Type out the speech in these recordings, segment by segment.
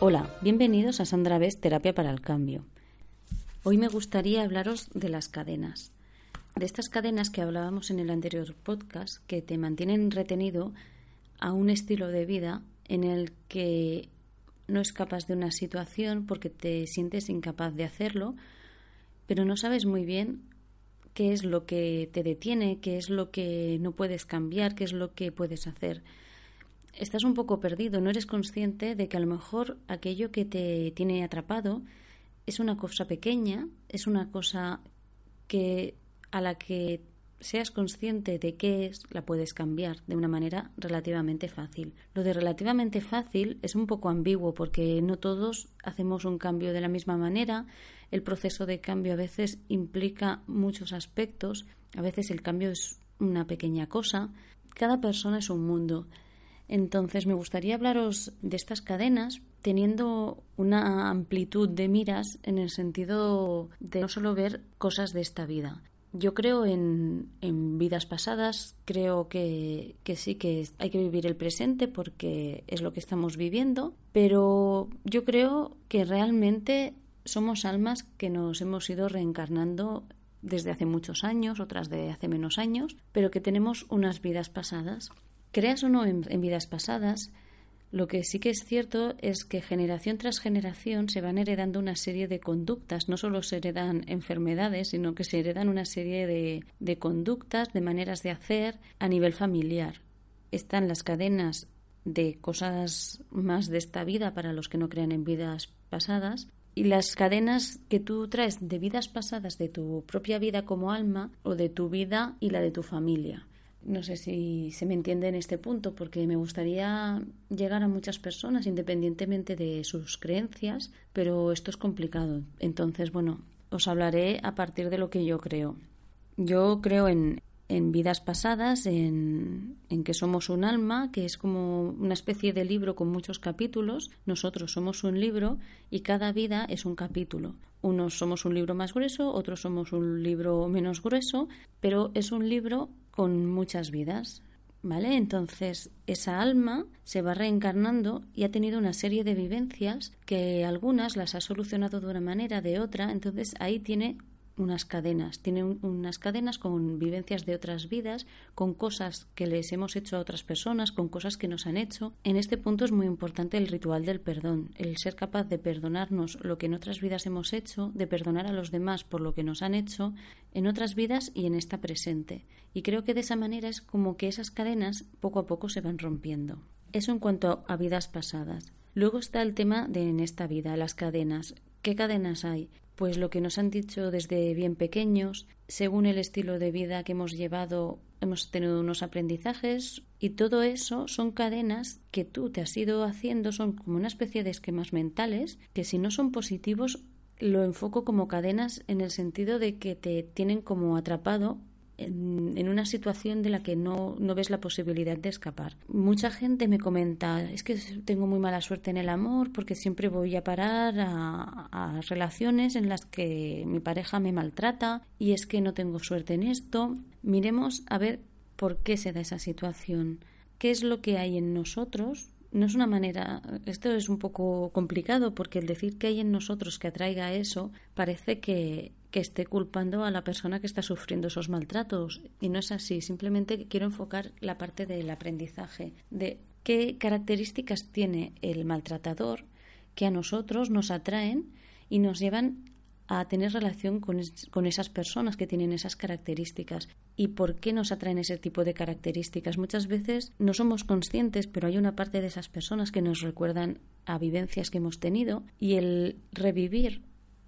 Hola, bienvenidos a Sandra Best Terapia para el Cambio. Hoy me gustaría hablaros de las cadenas. De estas cadenas que hablábamos en el anterior podcast que te mantienen retenido a un estilo de vida en el que no escapas de una situación porque te sientes incapaz de hacerlo, pero no sabes muy bien qué es lo que te detiene, qué es lo que no puedes cambiar, qué es lo que puedes hacer. Estás un poco perdido, no eres consciente de que a lo mejor aquello que te tiene atrapado es una cosa pequeña, es una cosa que a la que seas consciente de qué es, la puedes cambiar de una manera relativamente fácil. Lo de relativamente fácil es un poco ambiguo porque no todos hacemos un cambio de la misma manera. El proceso de cambio a veces implica muchos aspectos, a veces el cambio es una pequeña cosa. Cada persona es un mundo entonces me gustaría hablaros de estas cadenas teniendo una amplitud de miras en el sentido de no solo ver cosas de esta vida. Yo creo en, vidas pasadas, creo que, que sí que hay que vivir el presente porque es lo que estamos viviendo, pero yo creo que realmente somos almas que nos hemos ido reencarnando desde hace muchos años, otras de hace menos años, pero que tenemos unas vidas pasadas. Creas o no en, vidas pasadas, lo que sí que es cierto es que generación tras generación se van heredando una serie de conductas. No solo se heredan enfermedades, sino que se heredan una serie de, de conductas, de maneras de hacer a nivel familiar. Están las cadenas de cosas más de esta vida para los que no crean en vidas pasadas y las cadenas que tú traes de vidas pasadas de tu propia vida como alma o de tu vida y la de tu familia. No sé si se me entiende en este punto, porque me gustaría llegar a muchas personas independientemente de sus creencias, pero esto es complicado. Entonces, bueno, os hablaré a partir de lo que yo creo. Yo creo en, en vidas pasadas, en, en, que somos un alma, que es como una especie de libro con muchos capítulos. Nosotros somos un libro y cada vida es un capítulo. Unos somos un libro más grueso, otros somos un libro menos grueso, pero es un libro con muchas vidas, ¿vale? Entonces, esa alma se va reencarnando y ha tenido una serie de vivencias que algunas las ha solucionado de una manera, de otra, entonces ahí tiene unas cadenas, tiene unas cadenas con vivencias de otras vidas, con cosas que les hemos hecho a otras personas, con cosas que nos han hecho. En este punto es muy importante el ritual del perdón, el ser capaz de perdonarnos lo que en otras vidas hemos hecho, de perdonar a los demás por lo que nos han hecho en otras vidas y en esta presente. Y creo que de esa manera es como que esas cadenas poco a poco se van rompiendo. Eso en cuanto a vidas pasadas. Luego está el tema de en esta vida, las cadenas. ¿Qué cadenas hay? pues lo que nos han dicho desde bien pequeños, según el estilo de vida que hemos llevado, hemos tenido unos aprendizajes y todo eso son cadenas que tú te has ido haciendo, son como una especie de esquemas mentales que si no son positivos lo enfoco como cadenas en el sentido de que te tienen como atrapado en, una situación de la que no, no, ves la posibilidad de escapar. Mucha gente me comenta, es que tengo muy mala suerte en el amor porque siempre voy a parar a, relaciones en las que mi pareja me maltrata y es que no tengo suerte en esto. Miremos a ver por qué se da esa situación, qué es lo que hay en nosotros no es una manera, esto es un poco complicado porque el decir que hay en nosotros que atraiga eso parece que, que esté culpando a la persona que está sufriendo esos maltratos y no es así, simplemente quiero enfocar la parte del aprendizaje, de qué características tiene el maltratador que a nosotros nos atraen y nos llevan a tener relación con, con, esas personas que tienen esas características. ¿Y por qué nos atraen ese tipo de características? Muchas veces no somos conscientes, pero hay una parte de esas personas que nos recuerdan a vivencias que hemos tenido y el revivir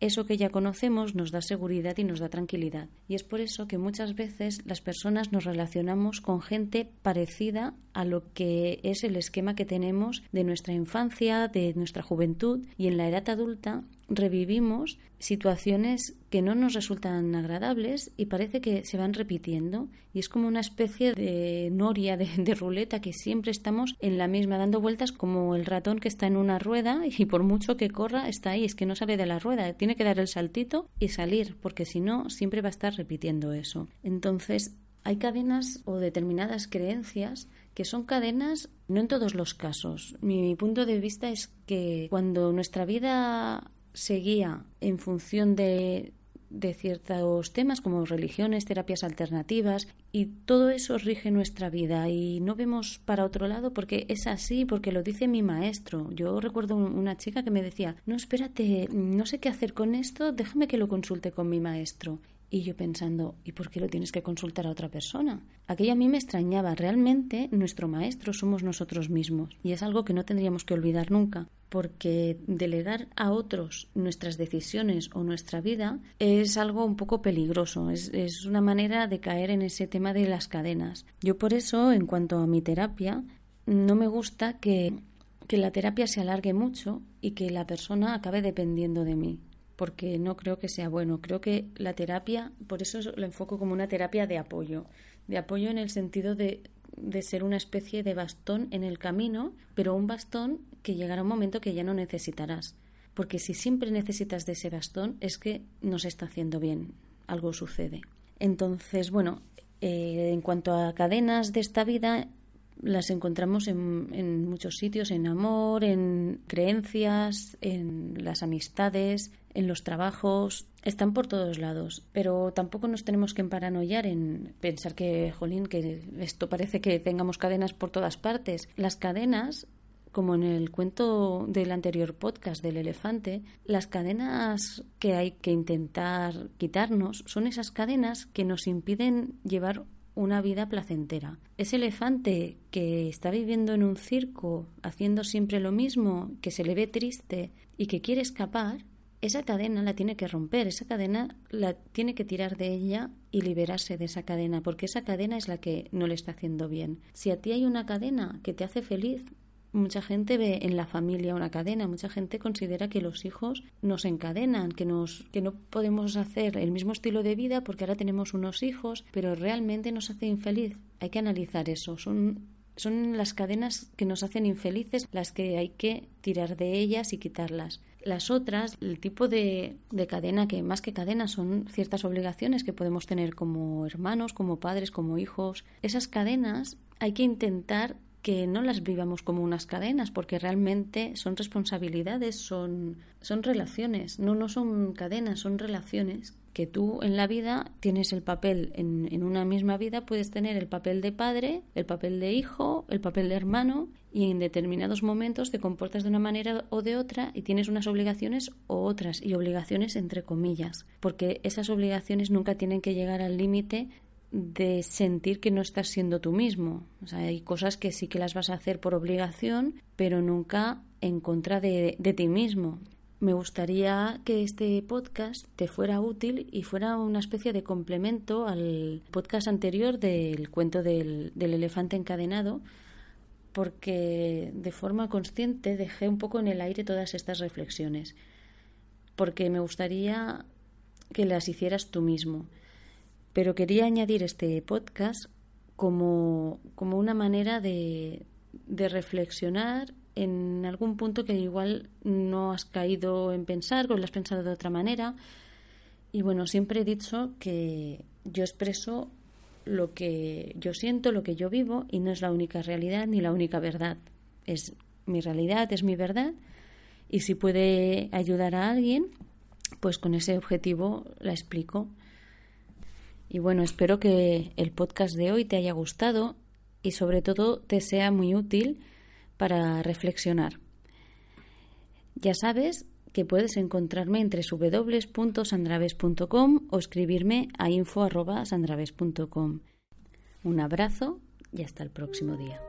eso que ya conocemos nos da seguridad y nos da tranquilidad. Y es por eso que muchas veces las personas nos relacionamos con gente parecida a lo que es el esquema que tenemos de nuestra infancia, de nuestra juventud y en la edad adulta revivimos situaciones que no nos resultan agradables y parece que se van repitiendo y es como una especie de noria de, ruleta que siempre estamos en la misma dando vueltas como el ratón que está en una rueda y por mucho que corra está ahí, es que no sale de la rueda, tiene que dar el saltito y salir porque si no siempre va a estar repitiendo eso. Entonces hay cadenas o determinadas creencias que son cadenas no en todos los casos. Mi punto de vista es que cuando nuestra vida seguía en función de, de ciertos temas como religiones, terapias alternativas y todo eso rige nuestra vida y no vemos para otro lado porque es así, porque lo dice mi maestro. Yo recuerdo una chica que me decía, no, espérate, no sé qué hacer con esto, déjame que lo consulte con mi maestro. Y yo pensando, ¿y por qué lo tienes que consultar a otra persona? Aquello a mí me extrañaba. Realmente nuestro maestro somos nosotros mismos. Y es algo que no tendríamos que olvidar nunca. Porque delegar a otros nuestras decisiones o nuestra vida es algo un poco peligroso. Es, es una manera de caer en ese tema de las cadenas. Yo por eso, en cuanto a mi terapia, no me gusta que, que la terapia se alargue mucho y que la persona acabe dependiendo de mí porque no creo que sea bueno. Creo que la terapia, por eso lo enfoco como una terapia de apoyo, de apoyo en el sentido de, de ser una especie de bastón en el camino, pero un bastón que llegará un momento que ya no necesitarás. Porque si siempre necesitas de ese bastón es que no se está haciendo bien, algo sucede. Entonces, bueno, eh, en cuanto a cadenas de esta vida, las encontramos en, en, muchos sitios, en amor, en creencias, en las amistades, en los trabajos, están por todos lados. Pero tampoco nos tenemos que emparanoiar en pensar que, jolín, que esto parece que tengamos cadenas por todas partes. Las cadenas como en el cuento del anterior podcast del elefante, las cadenas que hay que intentar quitarnos son esas cadenas que nos impiden llevar una vida placentera. Ese elefante que está viviendo en un circo, haciendo siempre lo mismo, que se le ve triste y que quiere escapar, esa cadena la tiene que romper, esa cadena la tiene que tirar de ella y liberarse de esa cadena, porque esa cadena es la que no le está haciendo bien. Si a ti hay una cadena que te hace feliz, mucha gente ve en la familia una cadena, mucha gente considera que los hijos nos encadenan, que nos que no podemos hacer el mismo estilo de vida porque ahora tenemos unos hijos, pero realmente nos hace infeliz. Hay que analizar eso. Son son las cadenas que nos hacen infelices las que hay que tirar de ellas y quitarlas. Las otras, el tipo de, de, cadena que más que cadena son ciertas obligaciones que podemos tener como hermanos, como padres, como hijos. Esas cadenas hay que intentar que no las vivamos como unas cadenas, porque realmente son responsabilidades, son, son relaciones, no, no son cadenas, son relaciones que tú en la vida tienes el papel, en, en, una misma vida puedes tener el papel de padre, el papel de hijo, el papel de hermano y en determinados momentos te comportas de una manera o de otra y tienes unas obligaciones o otras y obligaciones entre comillas, porque esas obligaciones nunca tienen que llegar al límite de sentir que no estás siendo tú mismo. O sea, hay cosas que sí que las vas a hacer por obligación, pero nunca en contra de, de ti mismo. Me gustaría que este podcast te fuera útil y fuera una especie de complemento al podcast anterior del cuento del, del elefante encadenado, porque de forma consciente dejé un poco en el aire todas estas reflexiones, porque me gustaría que las hicieras tú mismo pero quería añadir este podcast como, como una manera de, de reflexionar en algún punto que igual no has caído en pensar o lo has pensado de otra manera. Y bueno, siempre he dicho que yo expreso lo que yo siento, lo que yo vivo y no es la única realidad ni la única verdad. Es mi realidad, es mi verdad y si puede ayudar a alguien, pues con ese objetivo la explico. Y bueno, espero que el podcast de hoy te haya gustado y sobre todo te sea muy útil para reflexionar. Ya sabes que puedes encontrarme entre www.sandraves.com o escribirme a info.sandraves.com. Un abrazo y hasta el próximo día.